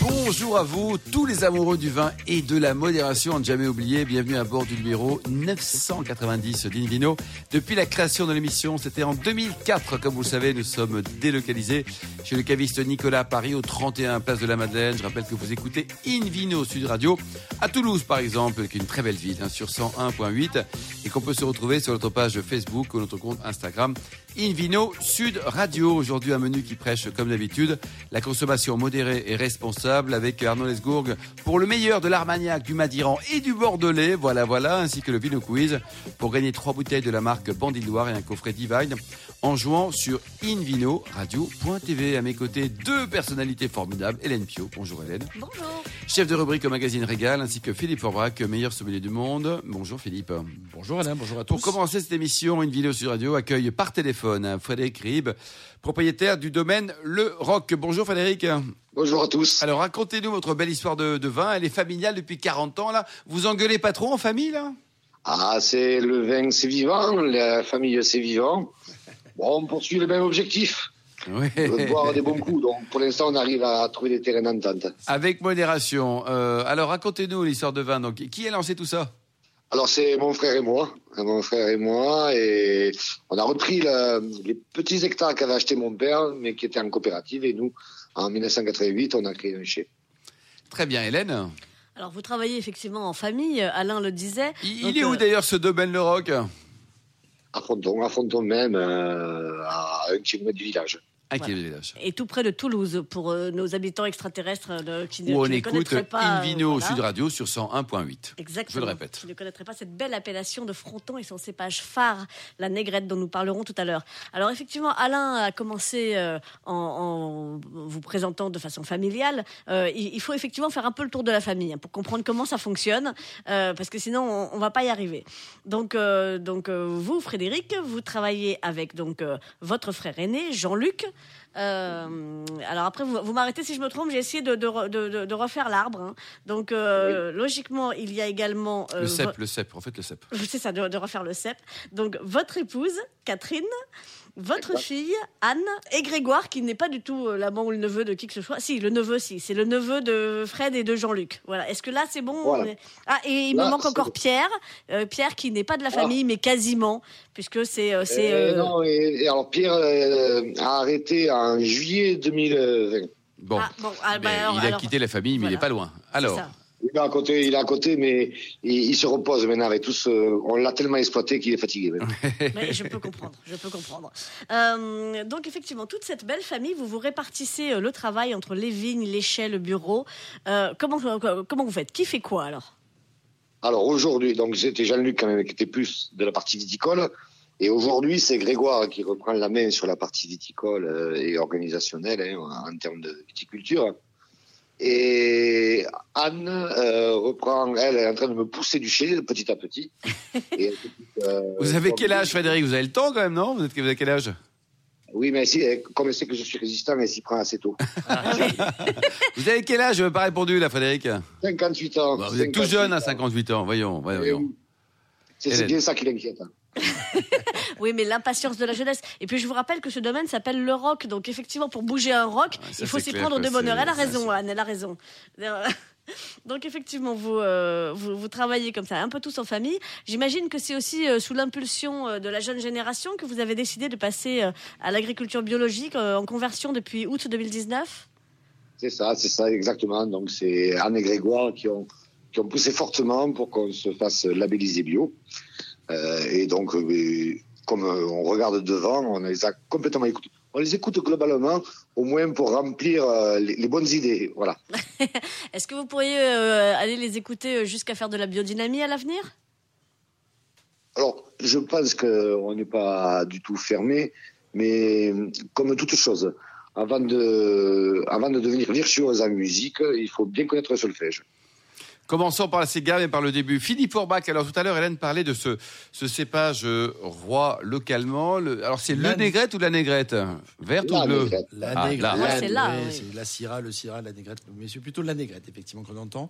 Bonjour à vous, tous les amoureux du vin et de la modération. Ne jamais oublié, bienvenue à bord du numéro 990 d'Invino. Depuis la création de l'émission, c'était en 2004. Comme vous le savez, nous sommes délocalisés chez le caviste Nicolas Paris, au 31 Place de la Madeleine. Je rappelle que vous écoutez Invino Sud Radio à Toulouse, par exemple, qui une très belle ville, hein, sur 101.8, et qu'on peut se retrouver sur notre page Facebook ou notre compte Instagram Invino Sud Radio. Aujourd'hui, un menu qui prêche, comme d'habitude, la consommation modérée et responsable avec Arnaud Lesgourg pour le meilleur de l'Armagnac, du Madiran et du Bordelais. Voilà, voilà, ainsi que le Vino Quiz pour gagner trois bouteilles de la marque Bandiloire et un coffret Divine en jouant sur invinoradio.tv. À mes côtés, deux personnalités formidables. Hélène Pio. Bonjour Hélène. Bonjour. Chef de rubrique au magazine Régal, ainsi que Philippe Forbrac, meilleur sommelier du monde. Bonjour Philippe. Bonjour Alain, bonjour à tous. Pour commencer cette émission, une vidéo sur radio accueille par téléphone hein, Frédéric Rib, propriétaire du domaine Le Roc. Bonjour Frédéric. Bonjour à tous. Alors racontez-nous votre belle histoire de, de, vin. Elle est familiale depuis 40 ans là. Vous engueulez pas trop en famille là? Ah, c'est le vin, c'est vivant. La famille, c'est vivant. Bon, on poursuit le même objectif. Oui. De boire des bons coups. Donc, pour l'instant, on arrive à trouver des terrains d'entente. Avec modération. Euh, alors, racontez-nous l'histoire de vin. Donc, qui a lancé tout ça? Alors, c'est mon frère et moi. Mon frère et moi. Et on a repris le, les petits hectares qu'avait acheté mon père, mais qui étaient en coopérative. Et nous, en 1988, on a créé un chai. Très bien, Hélène. Alors, vous travaillez effectivement en famille, Alain le disait. Il, Donc, est où euh... d'ailleurs ce domaine Le Roc? À Fronton, à Fronton même, euh, à un kilomètre du village. Voilà. Et tout près de Toulouse, pour euh, nos habitants extraterrestres de, qui, Où ne, on qui écoute ne pas. Invino euh, au voilà. Sud Radio sur 101.8. Exactement. Je le répète. Qui ne connaîtraient pas cette belle appellation de fronton et son cépage phare, la négrette dont nous parlerons tout à l'heure. Alors effectivement, Alain a commencé euh, en, en, vous présentant de façon familiale. Euh, il, il, faut effectivement faire un peu le tour de la famille hein, pour comprendre comment ça fonctionne, euh, parce que sinon on, on va pas y arriver. Donc, euh, donc vous, Frédéric, vous travaillez avec donc votre frère aîné, Jean-Luc. Euh, alors après, vous, vous m'arrêtez si je me trompe. J'ai essayé de, de, de, de refaire l'arbre. Hein. Donc euh, oui. logiquement, il y a également euh, le cep, le cep. En fait, le cep. C'est ça, de, refaire le cep. Donc votre épouse, Catherine. Votre fille, Anne, et Grégoire, qui n'est pas du tout l'amant ou le neveu de qui que ce soit. Si, le neveu, si. C'est le neveu de Fred et de Jean-Luc. Voilà. Est-ce que là, c'est bon? Voilà. est... Ah, et il là, me manque encore bon. Pierre. Euh, Pierre, qui n'est pas de la famille, ah. mais quasiment, puisque c'est. Euh, euh, non, et, et, alors Pierre euh, a arrêté en juillet 2020. Bon. Ah, bon ah, bah, alors, il a alors, quitté la famille, mais voilà. il n'est pas loin. Alors. Il est à côté, il est à côté, mais il, il se repose maintenant avec tous. Euh, on l'a tellement exploité qu'il est fatigué. mais je peux comprendre, je peux comprendre. Euh, donc effectivement, toute cette belle famille, vous vous répartissez euh, le travail entre les vignes, les chais, le bureau. Euh, comment comment vous faites? Qui fait quoi alors? Alors aujourd'hui, donc c'était Jean-Luc quand même qui était plus de la partie viticole. Et aujourd'hui, c'est Grégoire qui reprend la main sur la partie viticole et organisationnelle hein, en termes de viticulture. Et Anne euh, reprend, elle est en train de me pousser du chai petit à petit. Et, euh, vous avez quel âge, Frédéric? Vous avez le temps quand même, non? Vous, êtes, vous avez quel âge? Oui, mais si, comme elle sait que je suis résistant, elle s'y prend assez tôt. vous avez quel âge? Pas répondu, là, Frédéric 58 ans. Vous êtes tout jeune à 58 ans, voyons. voyons. C'est bien ça qui l'inquiète. Hein. oui, mais l'impatience de la jeunesse. Et puis je vous rappelle que ce domaine s'appelle le rock. Donc effectivement, pour bouger un rock, ah, il faut s'y prendre de bonheur. Elle a raison, Anne, elle a raison. Donc effectivement, vous, euh, vous, vous travaillez comme ça, un peu tous en famille. J'imagine que c'est aussi euh, sous l'impulsion euh, de la jeune génération que vous avez décidé de passer euh, à l'agriculture biologique euh, en conversion depuis août 2019. C'est ça, c'est ça exactement. Donc c'est Anne et Grégoire qui ont qui ont poussé fortement pour qu'on se fasse labelliser bio. Euh, et donc, euh, comme on regarde devant, on les a complètement écoutés. On les écoute globalement, au moins pour remplir euh, les, les, bonnes idées. Voilà. Est-ce que vous pourriez euh, aller les écouter jusqu'à faire de la biodynamie à l'avenir? Alors, je pense qu'on n'est pas du tout fermé, mais comme toute chose, avant de, avant de devenir virtuose en musique, il faut bien connaître le solfège. Commençons par la gamme et par le début. Philippe Forbach, alors tout à l'heure, Hélène parlait de ce, ce cépage euh, roi localement. Le- alors c'est le négrette ou la négrette? Verte La ou bleue négrette. La Ah, négrette, c'est là, oui, oui. c'est la syrah, le syrah, la négrette, mais c'est plutôt la négrette, effectivement, qu'on entend.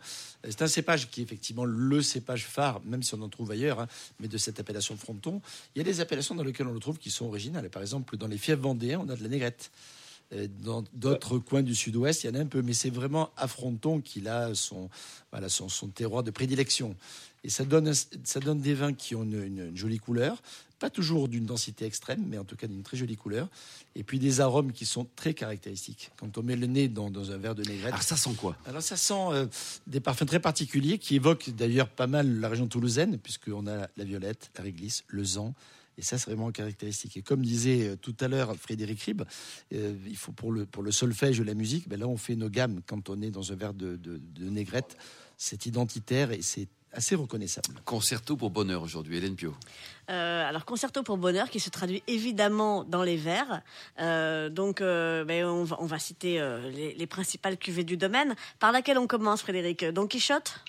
C'est un cépage qui est effectivement le cépage phare, même si on en trouve ailleurs, hein, mais de cette appellation fronton. Il y a des appellations dans lesquelles on le trouve qui sont originales. Par exemple, dans les fiefs vendéens, on a de la négrette. Euh, Dans d'autres coins du sud-ouest, il y en a un peu, mais c'est vraiment à Fronton qu'il a son, voilà, son, son terroir de prédilection. Et ça donne, ça donne des vins qui ont une, une- une jolie couleur, pas toujours d'une densité extrême, mais en tout cas d'une très jolie couleur. Et puis des arômes qui sont très caractéristiques. Quand on met le nez dans, dans un verre de négrette, Alors ça sent quoi? Alors ça sent euh, des parfums très particuliers qui évoquent d'ailleurs pas mal la région toulousaine, puisqu'on a la violette, la réglisse, le zan. Et ça, c'est vraiment caractéristique. Et comme disait euh, tout à l'heure Frédéric Rib, euh, il faut pour le, pour le solfège et la musique, ben là, on fait nos gammes quand on est dans un verre de, de, de négrette. C'est identitaire et c'est assez reconnaissable. Concerto pour bonheur aujourd'hui, Hélène Pio. Euh, alors, concerto pour bonheur qui se traduit évidemment dans les vers. Euh, donc, euh, ben, on, va, on va citer euh, les, les principales cuvées du domaine. Par laquelle on commence, Frédéric? Don Quichotte?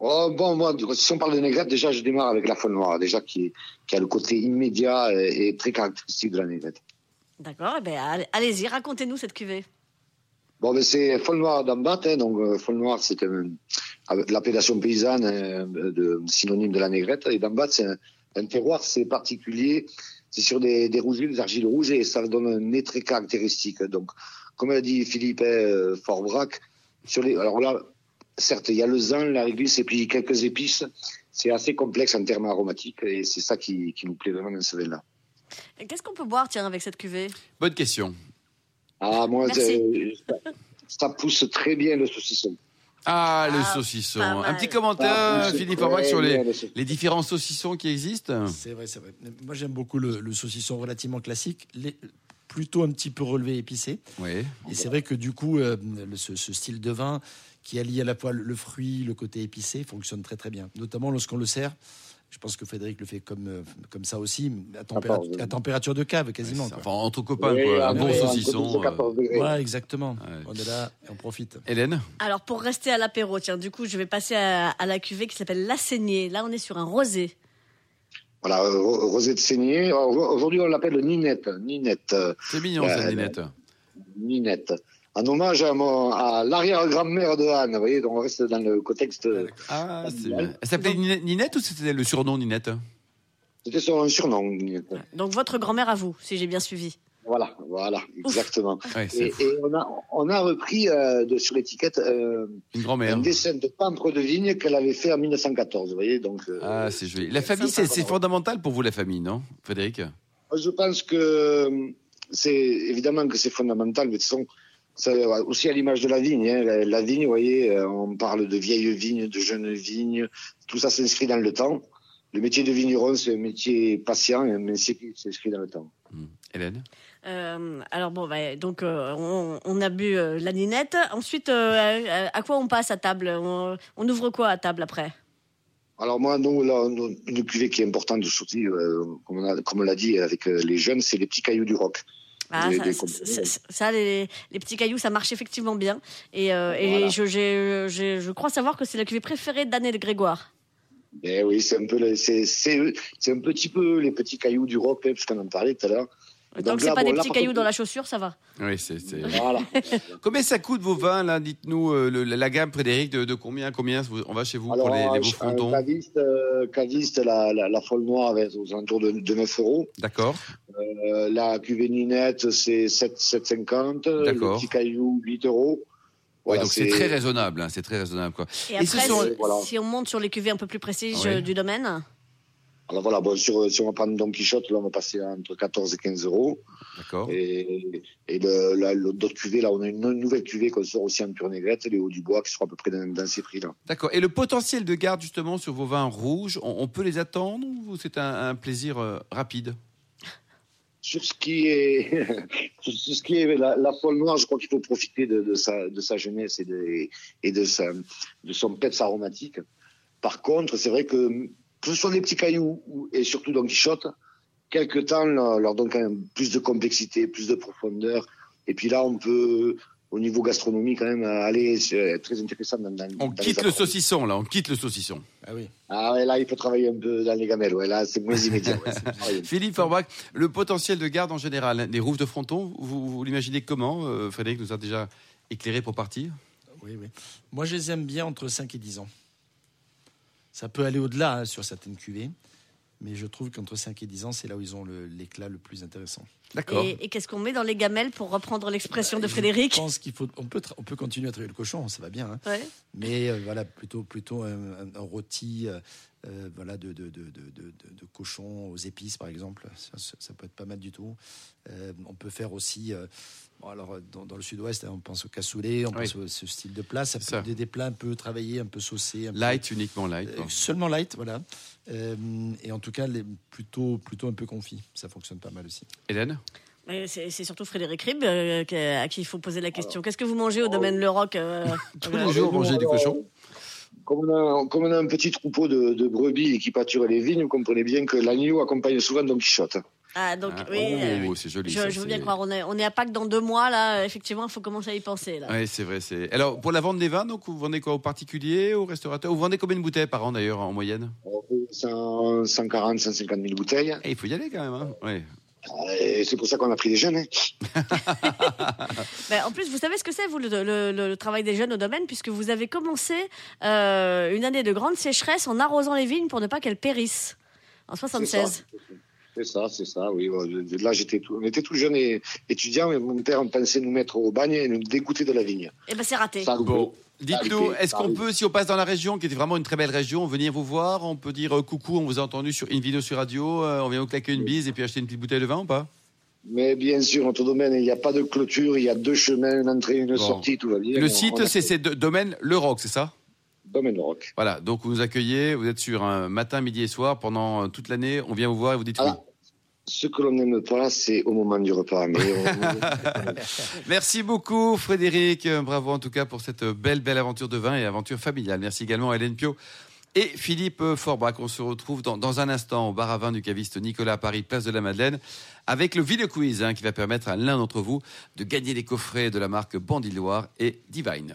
Oh, bon, moi, si on parle de négrette, déjà, je démarre avec la folle noire, déjà, qui, qui a le côté immédiat et, et très caractéristique de la négrette. D'accord, eh ben, allez- allez-y, racontez-nous cette cuvée. Bon, ben, c'est folle noire d'Ambat, hein, donc folle noire, c'est un- l'appellation paysanne, euh, de, synonyme de la négrette, et d'Ambat, c'est un, un terroir, c'est particulier, c'est sur des, des rouges, des argiles rouges, et ça donne un nez très caractéristique. Donc, comme a dit Philippe euh, Forbrac, sur les, alors là, certes, il y a le zan, la réglisse, et puis quelques épices, c'est assez complexe en termes aromatiques, et c'est ça qui, qui nous plaît vraiment dans ce vin-là. Et Qu'est-ce qu'on peut boire, tiens, avec cette cuvée? Bonne question. Ah, moi, Merci. euh, ça, ça pousse très bien le saucisson. Ah, le Ah, saucisson. pas Un petit commentaire, pousse Philippe sur les, le saucisson. les différents saucissons qui existent C'est vrai, c'est vrai. Moi, j'aime beaucoup le, le saucisson relativement classique, les- plutôt un petit peu relevé épicé. Oui. Et c'est vrai que du coup, euh, le- ce, ce style de vin qui allie à la fois le, le fruit, le côté épicé, fonctionne très très bien. Notamment lorsqu'on le sert. Je pense que Frédéric le fait comme, euh, comme ça aussi, à, tempéra- oui. à température de cave quasiment. Enfin, entre copains, Oui, quoi. Un bon saucisson. 12 et euh, 14 degrés. Ouais, exactement. Ouais. On est là et on profite. Hélène? Alors, pour rester à l'apéro, tiens, du coup, je vais passer à, à la cuvée qui s'appelle La Saignée. Là, on est sur un rosé. Voilà, euh, ro- rosé de saignée. Aujourd'hui, on l'appelle Ninette. Ninette. euh, C'est mignon, cette Ninette. Ninette. En hommage à, mon- à l'arrière-grand-mère de Anne. Vous voyez, donc on reste dans le contexte. Ah, c'est bien. Elle s'appelait Ninette, ou c'était le surnom Ninette? C'était son surnom, Ninette. Donc, votre grand-mère à vous, si j'ai bien suivi. Voilà, voilà, exactement. Ouais, Et, et on, a, on a repris euh, de, sur l'étiquette euh, une un dessin de pampre de vigne qu'elle avait fait en 1914. Vous voyez, donc. euh, Ah, c'est joli. La famille, c'est c'est fondamental pour vous, la famille, non, Frédéric? Je pense que euh, c'est évidemment que c'est fondamental, mais de toute façon, c'est aussi à l'image de la vigne. hein. La, la vigne, vous voyez, euh, on parle de vieilles vignes, de jeunes vignes, tout ça s'inscrit dans le temps. Le métier de vigneron, c'est un métier patient, un métier qui s'inscrit dans le temps. Hmm. Hélène? Euh, alors bon, bah, donc euh, on, on a bu euh, la ninette. Ensuite, euh, à, à quoi on passe à table? On, on ouvre quoi à table après? Alors moi, nous, là, une cuvée qui est importante aujourd'hui, euh, comme on l'a dit avec euh, les jeunes, c'est les petits cailloux du roc. Ah, ça, des ça- compléments. ça- ça, les, les petits cailloux, ça marche effectivement bien. Et, euh, et je, crois savoir que c'est la cuvée préférée d'Anne et de Grégoire. Eh oui, c'est un peu, c'est, un petit peu les petits cailloux du roc, hein, puisqu'on en parlait tout à l'heure. Tant Donc que c'est pas bon, des petits cailloux dans la chaussure, ça va. Oui, c'est. Voilà. Combien ça coûte vos vins, là Dites-nous euh, la gamme, Frédéric, de, de combien Combien on va chez vous Alors, pour les, les un- beaux un frontons caviste, euh, caviste, la, la, la folle noire est aux alentours de, de 9 euros. D'accord. Euh, la cuvée Ninette, c'est 7, 7,50. Le D'accord. petit caillou, 8 euros. Ouais, Voilà, donc c'est très raisonnable, hein, c'est très raisonnable quoi. Et Et ce après, sont- si, Voilà. si on monte sur les cuvées un peu plus précises Oui. euh, du domaine, Alors voilà, bon, sur, si on va prendre Don Quichotte, là, on va passer entre 14 et 15 euros. D'accord. Et, et le, la, d'autres cuvées, là, on a une nouvelle cuvée qu'on sort aussi en pure négrette, les hauts du bois, qui seront à peu près dans, dans ces prix-là. D'accord. Et le potentiel de garde justement sur vos vins rouges, on, on peut les attendre ou c'est un, un plaisir euh, rapide? Sur ce qui est, sur ce qui est la, la folle noire, je crois qu'il faut profiter de, de sa, de sa jeunesse et de, et de sa, de son peps aromatique. Par contre, c'est vrai que, que ce soit des petits cailloux ou- et surtout Don Quichotte, quelque temps leur, donne quand même plus de complexité, plus de profondeur. Et puis là, on peut, au niveau gastronomie quand même aller c'est très intéressant. Dans, dans, on dans quitte les le saucisson là, on quitte le saucisson. Ah oui. Ah ouais, là il faut travailler un peu dans les gamelles. Ouais, là c'est moins immédiat. ouais. Philippe Forbach, le potentiel de garde en général, des roufs de fronton, vous, vous l'imaginez comment euh, Frédéric nous a déjà éclairé pour partir? Oui, oui. Moi, je les aime bien entre 5 et 10 ans. Ça peut aller au-delà hein, sur certaines cuvées, mais je trouve qu'entre 5 et 10 ans, c'est là où ils ont l'éclat le, plus intéressant. D'accord. Et, et qu'est-ce qu'on met dans les gamelles pour reprendre l'expression de Je Frédéric pense qu'il faut, on peut, on peut continuer à travailler le cochon, ça va bien. hein. Ouais. Mais euh, voilà, plutôt, plutôt un, un- un rôti euh, euh, voilà, de, de, de, de, de- de cochon aux épices, par exemple. Ça, ça- ça peut être pas mal du tout. Euh, on peut faire aussi, euh, bon, alors, dans, dans le sud-ouest, hein, on pense au cassoulet, on Oui. pense à ce style de plat. Ça peut Ça. être des, des plats un peu travaillés, un peu saucés. un peu- Light, uniquement light. euh, seulement light, voilà. Euh, et en tout cas, les, plutôt, plutôt un peu confit. Ça fonctionne pas mal aussi. Hélène C'est surtout Frédéric Rib euh, à qui il faut poser la question. Qu'est-ce que vous mangez au domaine Le Roc euh, Tous euh, les jours, manger du cochon Comme on, a, comme on a un petit troupeau de, de brebis qui pâturent les vignes, vous comprenez bien que l'agneau accompagne souvent Don Quichotte. Ah, donc, Ah, oui. oh, euh, c'est joli. je, ça, je veux bien croire. On est, on est à Pâques dans deux mois, là. Effectivement, il faut commencer à y penser, là. Oui, c'est vrai. C'est... Alors, pour la vente des vins, donc, vous vendez quoi Aux particuliers, aux restaurateurs Vous vendez combien de bouteilles par an, d'ailleurs, en moyenne? 100, 140, 150 000 bouteilles. Eh, Il faut y aller quand même. Hein ouais. Et c'est pour ça qu'on a pris des jeunes. hein. Ben, en plus, vous savez ce que c'est, vous, le, le- le- le travail des jeunes au domaine, puisque vous avez commencé euh, une année de grande sécheresse en arrosant les vignes pour ne pas qu'elles périssent. En C'est 76. C'est ça, c'est ça, oui. Là, j'étais tout, on était tout jeunes et étudiants, et mon père pensait nous mettre au bagne et nous dégoûter de la vigne. Eh ben, c'est raté. Ça a. Bon, dites-nous, est-ce qu'on peut, si on passe dans la région, qui était vraiment une très belle région, venir vous voir On peut dire euh, coucou, on vous a entendu sur Invino sur radio, euh, on vient vous claquer une bise et puis acheter une petite bouteille de vin ou pas? Mais bien sûr, notre domaine, il n'y a pas de clôture, il y a deux chemins, une entrée, une Bon. sortie, tout va bien. Le On- site, on a- c'est de- domaine Le Roc, c'est ça? Domaine Rock. Voilà, donc vous nous accueillez, vous êtes sur un matin, midi et soir, pendant euh, toute l'année, on vient vous voir et vous dites oui. Ah, ce que l'on n'aime pas, c'est au moment du repas. Mais on- Merci beaucoup Frédéric, Euh, bravo en tout cas pour cette belle, belle aventure de vin et aventure familiale. Merci également à Hélène Pio et Philippe Forbach. On se retrouve dans, dans un instant au bar à vin du caviste Nicolas à Paris, place de la Madeleine, avec le Ville Quiz hein, qui va permettre à l'un d'entre vous de gagner les coffrets de la marque Bandit Loire et Divine.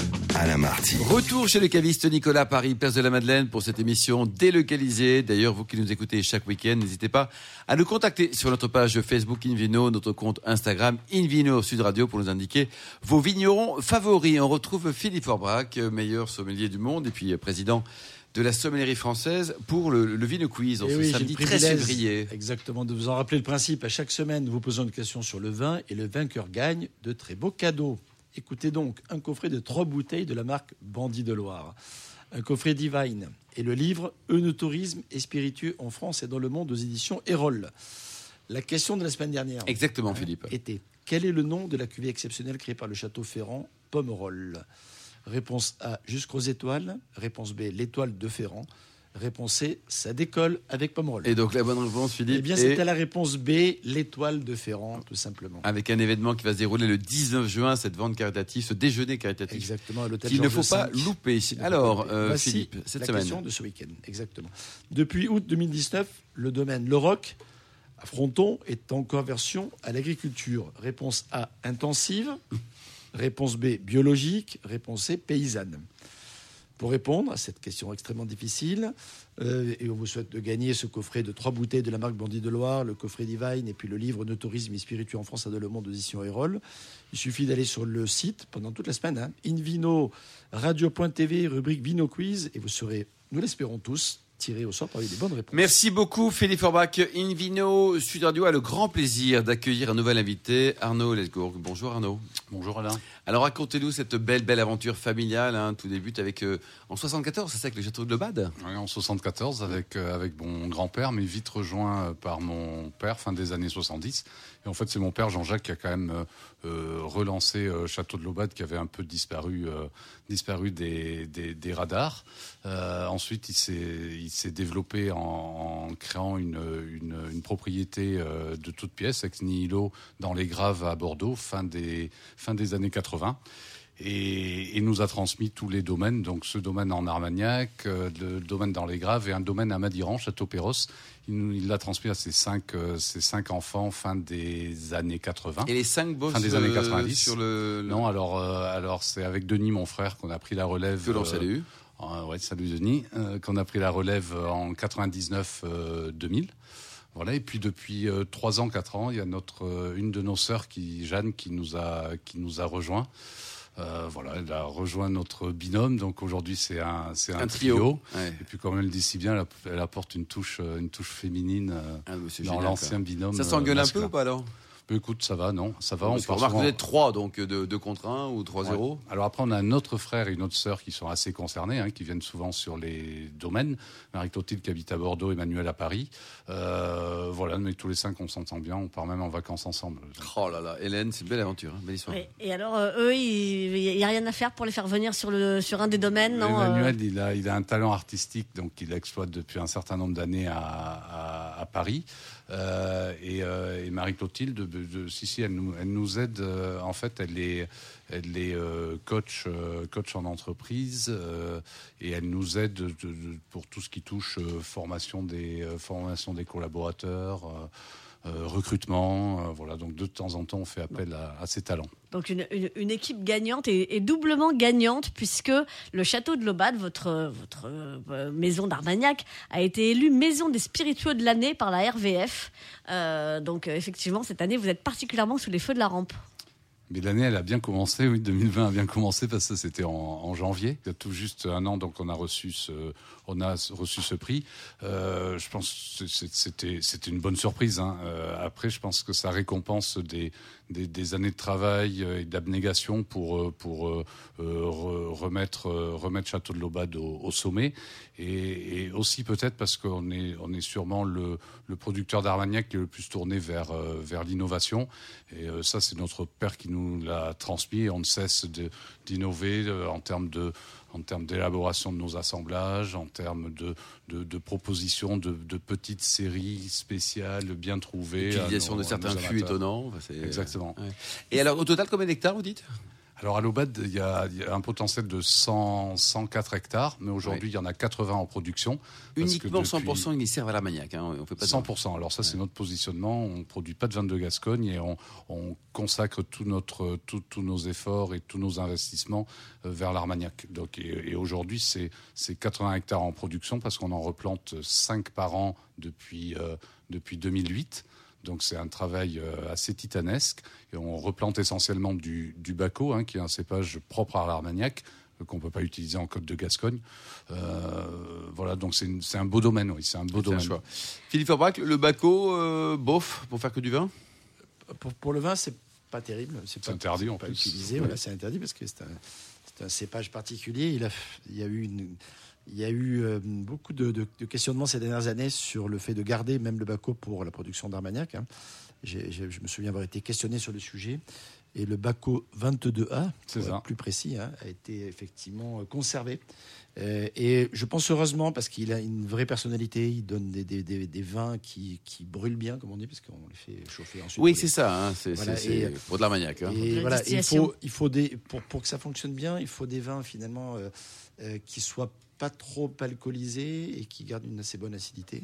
Alain Marty. Retour chez le caviste Nicolas Paris, place de la Madeleine pour cette émission délocalisée. D'ailleurs, vous qui nous écoutez chaque week-end, n'hésitez pas à nous contacter sur notre page Facebook Invino, notre compte Instagram Invino Sud Radio pour nous indiquer vos vignerons favoris. On retrouve Philippe Forbrac, meilleur sommelier du monde et puis président de la sommellerie française pour le, le Vino Quiz en Et ce oui, j'ai samedi le 13 privilège, février. Exactement, de vous en rappeler le principe. À chaque semaine, nous vous posons une question sur le vin et le vainqueur gagne de très beaux cadeaux. Écoutez donc, un coffret de trois bouteilles de la marque Bandit de Loire, un coffret Divine et le livre Eunotourisme et spiritueux en France et dans le monde aux éditions Erol. La question de la semaine dernière Exactement, Philippe. était quel est le nom de la cuvée exceptionnelle créée par le château Ferrand, Pomerol? Réponse A, jusqu'aux étoiles. Réponse B, l'étoile de Ferrand. Réponse C, ça décolle avec Pomerol. Et donc la bonne réponse, Philippe, Eh bien, c'était la réponse B, l'étoile de Ferrand, tout simplement. avec un événement qui va se dérouler le 19 juin, cette vente caritative, ce déjeuner caritatif Exactement, à l'hôtel qu'il ne faut pas louper. Alors, pas louper. euh, Voici Philippe, cette la semaine. question de ce week-end, exactement. Depuis août 2019, le domaine Le Roc à Fronton est en conversion à l'agriculture. Réponse A, intensive. Réponse B, biologique. Réponse C, paysanne. Pour répondre à cette question extrêmement difficile, euh, et on vous souhaite de gagner ce coffret de trois bouteilles de la marque Bandit de Loire, le coffret Divine et puis le livre No tourisme et spiritueux en France à le monde d'édition Erol. Il suffit d'aller sur le site pendant toute la semaine, hein, Invino radio.tv, rubrique Vino Quiz, et vous serez, nous l'espérons tous, tirés au sort parmi les bonnes réponses. Merci beaucoup Philippe Forbach. Invino Sud Radio a le grand plaisir d'accueillir un nouvel invité, Arnaud Lesgourg. Bonjour Arnaud. Bonjour Alain. Alors racontez-nous cette belle belle aventure familiale. hein. Tout débute avec euh, en 74, c'est ça avec le château de Lebade. Oui, en 74 avec, euh, avec mon grand-père, mais vite rejoint euh, par mon père fin des années 70. Et en fait, c'est mon père Jean-Jacques qui a quand même euh, euh, relancé euh, Château de Lobade qui avait un peu disparu, euh, disparu des, radars. Ensuite, il s'est, développé en, créant une, propriété de toutes pièces, ex nihilo, dans les Graves à Bordeaux, fin des, fin des années 80. Et, et nous a transmis tous les domaines, donc ce domaine en Armagnac, euh, le domaine dans les Graves et un domaine à Madiran, Château-Perros. Il l'a transmis à ses cinq, euh, ses cinq enfants fin des années 80. Et les cinq boss Fin des années euh, 90. sur le, le- Non, alors, euh, alors c'est avec Denis, mon frère, qu'on a pris la relève. que l'on euh, salue. euh, ouais, salut Denis, euh, qu'on a pris la relève en 99-2000. Voilà, et puis depuis euh, trois ans, quatre ans, il y a notre euh, une de nos sœurs, qui Jeanne, qui nous a qui nous a rejoint. Euh, voilà, elle a rejoint notre binôme. Donc aujourd'hui, c'est un c'est un, Un trio. Ouais. Et puis comme elle le dit si bien, elle, app- elle apporte une touche euh, une touche féminine euh, Ah, dans l'ancien binôme. Ça s'engueule un peu ou pas alors? Écoute, ça va, non, ça va. Parce on remarque que souvent- vous êtes trois, donc de 2 contre 1 ou 3-0. Ouais. Alors après, on a un autre frère et une autre sœur qui sont assez concernés, hein, qui viennent souvent sur les domaines. Marie-Clotilde qui habite à Bordeaux, Emmanuel à Paris. Euh, voilà, mais tous les cinq, on s'entend bien. On part même en vacances ensemble. Oh là là, Hélène, c'est une belle aventure, hein, belle histoire. Oui. Et alors, euh, eux, il n'y a rien à faire pour les faire venir sur, le, sur un des domaines, non euh, Emmanuel, il, a, il a un talent artistique, donc il exploite depuis un certain nombre d'années à, à- à Paris. Euh, et Marie-Clotilde, de, de- si, si, elle nous, aide. euh, en fait, elle est, elle est euh, coach, coach en entreprise et elle nous aide de- de- pour tout ce qui touche formation, des, formation des collaborateurs. Euh, recrutement, euh, voilà. Donc de temps en temps, on fait appel à, ses talents. Donc une, équipe gagnante et, doublement gagnante puisque le château de Lobade, votre, euh, maison d'Armagnac, a été élue maison des spiritueux de l'année par la RVF. Donc effectivement, cette année, vous êtes particulièrement sous les feux de la rampe. Mais l'année, elle a bien commencé, oui, 2020 a bien commencé parce que c'était en, janvier. Il y a tout juste un an, donc on a reçu ce, prix. Euh, je pense que c'était, une bonne surprise. Hein. Euh, après, je pense que ça récompense des, années de travail euh, et d'abnégation pour, pour re- remettre, Château de l'Aubade au, sommet. Et, aussi peut-être parce qu'on est, sûrement le, producteur d'Armagnac qui est le plus tourné vers, vers l'innovation. Et ça, c'est notre père qui nous l'a transmis. Et on ne cesse de- d'innover euh, en termes de en termes d'élaboration de nos assemblages, en termes de, de, de propositions de, de petites séries spéciales bien trouvées. à Utilisation nos- de certains fûts étonnants. Exactement. Ouais. Et alors, au total, combien d'hectares, vous dites? Alors à l'Aubade, il y, a, il y a un potentiel de 100, 104 hectares, mais aujourd'hui, il y en a 80 en production. parce que Uniquement depuis- 100%, ils servent à l'Armagnac. Hein. On fait pas de- 100%. Alors ça, c'est notre positionnement. On ne produit pas de vin de Gascogne et on, on consacre tout notre, tout- tous nos efforts et tous nos investissements euh, vers l'Armagnac. Donc, et, et aujourd'hui, c'est c'est 80 hectares en production parce qu'on en replante 5 par an depuis, euh, depuis 2008. Donc c'est un travail euh, assez titanesque. Et on replante essentiellement du, du Baco, hein, qui est un cépage propre à l'Armagnac euh, qu'on peut pas utiliser en Côte de Gascogne. Euh, voilà, donc c'est un beau domaine, oui, c'est un beau un domaine. choix. Philippe Aubrac, le Baco, euh, bof, pour faire que du vin? Pour, pour le vin, c'est pas terrible. C'est interdit, en pas plus. utilisé. Voilà, c'est interdit parce que c'est un, c'est un cépage particulier. Il, a, il y a eu, une- il y a eu euh, beaucoup de, de- de questionnements ces dernières années sur le fait de garder même le Baco pour la production d'Armagnac. hein. Je me souviens avoir été questionné sur le sujet. Et le Baco 22A, C'est pour ça. être plus précis, hein, a été effectivement euh, conservé. Euh, et je pense heureusement parce qu'il a une vraie personnalité. Il donne des, des- des- des vins qui, qui brûlent bien, comme on dit, parce qu'on les fait chauffer ensuite. Oui, les- c'est ça. hein. C'est Voilà, pour de l'Armagnac. hein. voilà, il faut, il faut des, pour, pour que ça fonctionne bien, il faut des vins finalement euh, euh, qui soient pas trop alcoolisés et qui gardent une assez bonne acidité.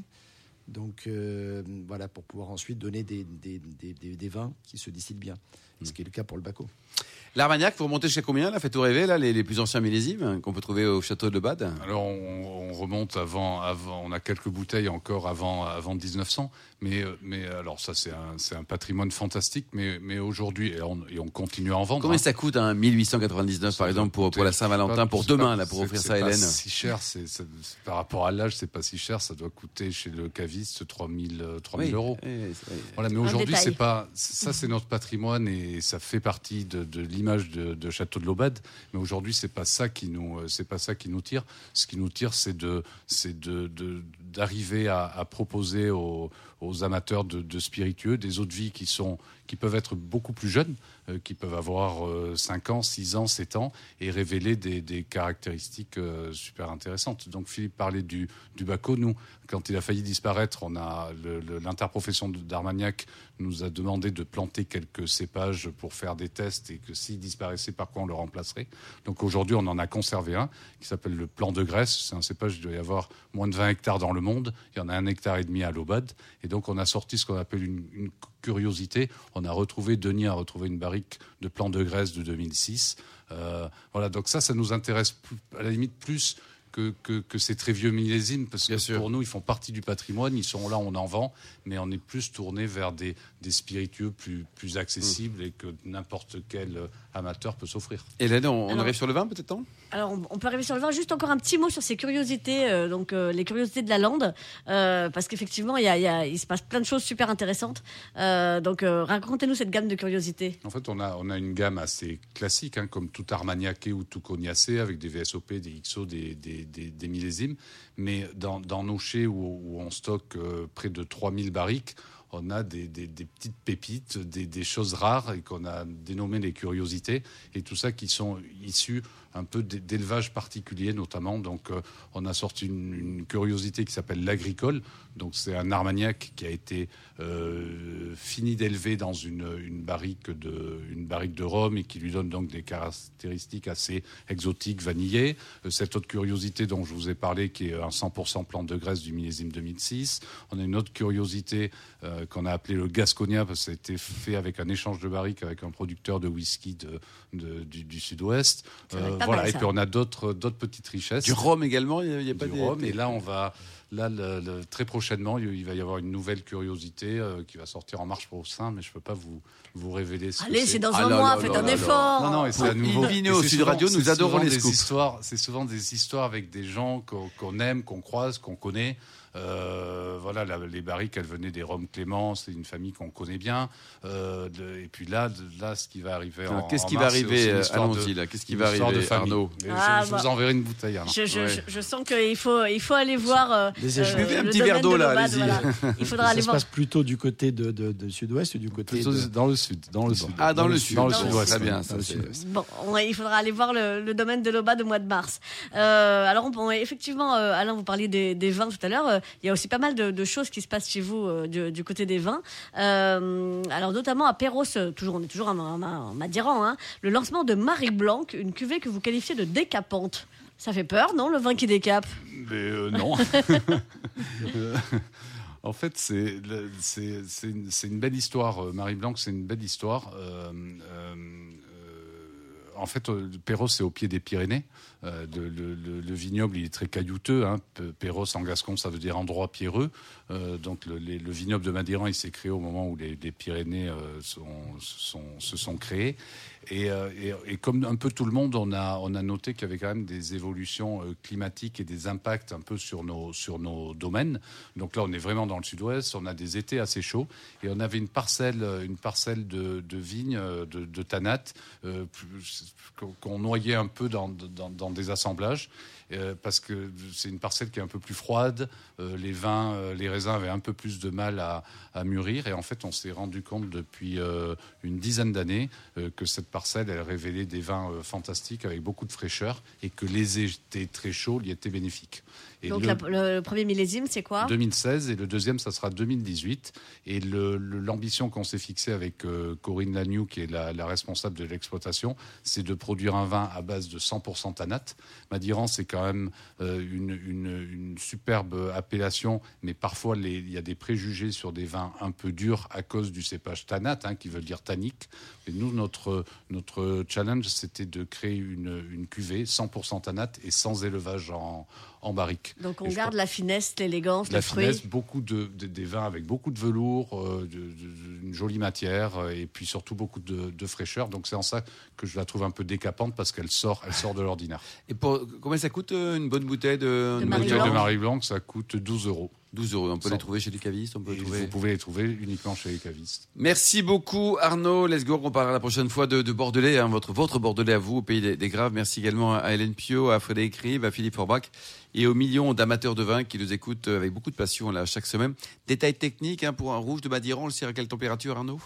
Donc euh, voilà, pour pouvoir ensuite donner des, des, des, des- des vins qui se distillent bien, ce qui est le cas pour le Baco. L'Armagnac, vous remontez chez combien là? Faites-vous rêver là, les, les plus anciens millésimes hein, qu'on peut trouver au château de Bade? Alors on, on remonte avant, avant, on a quelques bouteilles encore avant, avant 1900, mais, euh, mais alors ça c'est un, c'est un patrimoine fantastique, mais, mais aujourd'hui et on, et on continue à en vendre. Combien hein. ça coûte un 1899 par exemple pour, pour la Saint-Valentin, Pas- pour c'est demain pas- là, pour c'est- offrir c'est ça à pas Hélène? si cher, c'est, c'est- c'est- par rapport à l'âge, c'est pas si cher, ça doit coûter chez le caviste 3000, euh, 3000 Oui, euros. oui, c'est-. Voilà, mais aujourd'hui, c'est pas ça, c'est notre patrimoine et ça fait partie de, l'image de, Château de l'Aubade. Mais aujourd'hui, c'est pas ça qui nous, euh, c'est pas ça qui nous tire. Ce qui nous tire, c'est de, c'est de, d'arriver à, à proposer aux, aux amateurs de, spiritueux des eaux de vie qui sont qui peuvent être beaucoup plus jeunes, euh, qui peuvent avoir euh, 5 ans, 6 ans, 7 ans, et révéler des, caractéristiques euh, super intéressantes. Donc Philippe parlait du, du Baco. Nous, quand il a failli disparaître, on a l'interprofession d'Armagnac nous a demandé de planter quelques cépages pour faire des tests et que s'il disparaissait, par quoi on le remplacerait. Donc aujourd'hui, on en a conservé un qui s'appelle le plan de Grèce. C'est un cépage, il doit y avoir moins de 20 hectares dans le monde. Il y en a un hectare et demi à l'Aubade. Donc on a sorti ce qu'on appelle une, une curiosité. On a retrouvé, Denis a retrouvé une barrique de plan de Grèce de 2006. Euh, voilà, donc ça, ça nous intéresse plus- à la limite plus que, que, que ces très vieux millésimes, parce Bien que sûr. pour nous, ils font partie du patrimoine, ils sont là, on en vend, mais on est plus tourné vers des, des spiritueux plus, plus accessibles et que n'importe quel euh, amateur peut s'offrir. Hélène, on, on Alors- arrive sur le vin peut-être non Alors, on, peut arriver sur le vin. Juste encore un petit mot sur ces curiosités, euh, donc euh, les curiosités de la lande, euh, parce qu'effectivement, il, y a, se passe plein de choses super intéressantes. Donc, racontez-nous cette gamme de curiosités. En fait, on a, une gamme assez classique, hein, comme tout armagnaqué ou tout cognacé, avec des VSOP, des XO, des, millésimes. Mais dans, nos chais où, on stocke près de 3000 barriques, on a des, petites pépites, des, des choses rares et qu'on a dénommées les curiosités. Et tout ça qui sont issus un peu d'élevage particulier notamment. Donc euh, on a sorti une, une curiosité qui s'appelle l'agricole. Donc c'est un armagnac qui a été euh, fini d'élever dans une, une barrique de une barrique de rhum et qui lui donne donc des caractéristiques assez exotiques, vanillées. Euh, cette autre curiosité dont je vous ai parlé qui est un 100% plante de graisse du millésime 2006. On a une autre curiosité qu'on a appelée le Gasconia parce que ça a été fait avec un échange de barriques avec un producteur de whisky de, de- du, du sud-ouest. Voilà. mal, et ça. puis on a d'autres d'autres petites richesses Du rhum également, il n'y a, pas du des- rhum. Et là, on va, là, le- le- très prochainement, il va y avoir une nouvelle curiosité euh, qui va sortir en marche pour sein, mais je peux pas vous vous révéler ce que Allez, c'est dans Ah un là mois, là faites là un là effort. non, non, et c'est à nouveau. C'est Sud souvent- Radio, nous c'est adorons les des scoops. histoires. C'est souvent des histoires avec des gens qu'on qu'on aime, qu'on croise, qu'on connaît. Euh, voilà, la- les barriques, elles venaient des Roms Clément, c'est une famille qu'on connaît bien. Euh, de- et puis là, de- là, ce qui va arriver. En- Qu'est-ce qui va arriver euh, de- Allons-y là. Qu'est-ce qui va de arriver. Arnaud je, Ah, je bah. vous enverrai une bouteille. Je, je- Ouais. je- je sens qu'il faut, il faut aller voir. euh, Des. Buvez un le petit domaine verre d'eau, de là, l'Aubade, allez-y. voilà. Il faudra Ça aller se voir. passe plutôt du côté de, de- de sud-ouest ou du côté de... dans le sud, dans le sud. Ah, dans le sud. Dans le sud-ouest. Très bien. Bon, on- il faudra aller voir le, domaine de l'Aubade au mois de mars. Euh, alors, effectivement, euh, Alain, vous parliez des vins tout à l'heure. Il y a aussi pas mal de, de choses qui se passent chez vous euh, du, du côté des vins. Euh, alors, notamment à Perros, euh, toujours, on est toujours en, en- en Madiran, hein, le lancement de Marie Blanc, une cuvée que vous qualifiez de décapante. Ça fait peur, non, le vin qui décape? Mais euh, non. En fait, c'est une, belle histoire. Marie Blanc, c'est une belle histoire. En fait, euh, Perros, c'est au pied des Pyrénées. Euh, le, le- le vignoble, il est très caillouteux. Hein. Pe- Perros, en gascon, ça veut dire endroit pierreux. Euh, donc, le, vignoble de Madiran, il s'est créé au moment où les, Pyrénées euh, se sont créées. Et, euh, et- comme un peu tout le monde, on a, noté qu'il y avait quand même des évolutions climatiques et des impacts un peu sur nos, domaines. Donc là, on est vraiment dans le sud-ouest, on a des étés assez chauds et on avait une parcelle, une parcelle de, de vignes, de, de tanat, qu'on- noyait un peu dans, dans, des assemblages. parce que c'est une parcelle qui est un peu plus froide, les vins, les raisins avaient un peu plus de mal à, mûrir, et en fait on s'est rendu compte depuis euh, une dizaine d'années euh, que cette parcelle elle révélait des vins euh, fantastiques avec beaucoup de fraîcheur, et que les étés très chauds y étaient bénéfiques. Et Donc, le- la- le, le premier millésime, c'est quoi? 2016 et le deuxième, ça sera 2018. Et l'ambition qu'on s'est fixée avec euh, Corinne Lagnou, qui est la, la responsable de l'exploitation, c'est de produire un vin à base de 100% tanat. Madiran, c'est quand même euh, une, une- une superbe appellation, mais parfois les- il y a des préjugés sur des vins un peu durs à cause du cépage tanat, hein, qui veut dire tannique. Et nous, notre, notre challenge, c'était de créer une, une cuvée 100% tanat et sans élevage en, en barrique. Donc, on Et garde la finesse, l'élégance, la le fruit. finesse, beaucoup de, de- des vins avec beaucoup de velours, euh, de- de- une jolie matière euh, et puis surtout beaucoup de, de fraîcheur. Donc c'est en ça que je la trouve un peu décapante parce qu'elle sort, elle sort de l'ordinaire. Et pour, combien ça coûte euh, une bonne bouteille de, De Une Marie bouteille Blanc. de Marie Blanc, ça coûte 12 euros. 12 euros. On peut les trouver chez les cavistes. On peut Et trouver. Vous pouvez les trouver uniquement chez les cavistes. Merci beaucoup Arnaud. Let's go. On parlera la prochaine fois de, de Bordelais, hein, votre, votre Bordelais à vous, au pays des, des Graves. Merci également à Hélène Pio, à Frédéric Rive, à Philippe Forbach et aux millions d'amateurs de vin qui nous écoutent avec beaucoup de passion là chaque semaine. Détails techniques hein, pour un rouge de Madiran, on le sait à quelle température Arnaud?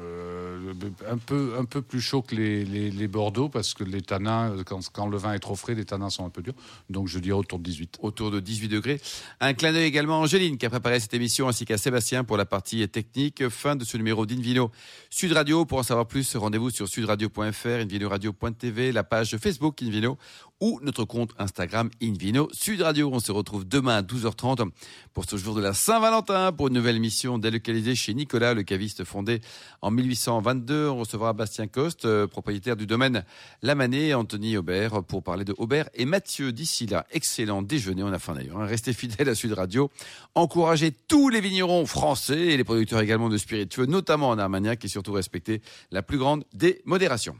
Euh, un, peu, un peu plus chaud que les, Bordeaux parce que les tanins, quand, quand le vin est trop frais, les tanins sont un peu durs. Donc je dirais autour de 18. autour de 18 degrés. Un clin d'œil également à Angéline qui a préparé cette émission ainsi qu'à Sébastien pour la partie technique. Fin de ce numéro d'Invino Sud Radio. Pour en savoir plus, rendez-vous sur sudradio.fr, invinoradio.tv, la page Facebook Invino ou notre compte Instagram Invino Sud Radio. On se retrouve demain à 12h30 pour ce jour de la Saint-Valentin pour une nouvelle émission délocalisée chez Nicolas, le caviste fondé en 1822. On recevra Bastien Coste, euh, propriétaire du domaine Lamanée, et Anthony Aubert pour parler de Aubert et Mathieu. D'ici là, excellent déjeuner. On a faim d'ailleurs. hein. Restez fidèles à Sud Radio. Encouragez tous les vignerons français et les producteurs également de spiritueux, notamment en Armagnac et surtout respectez la plus grande des modérations.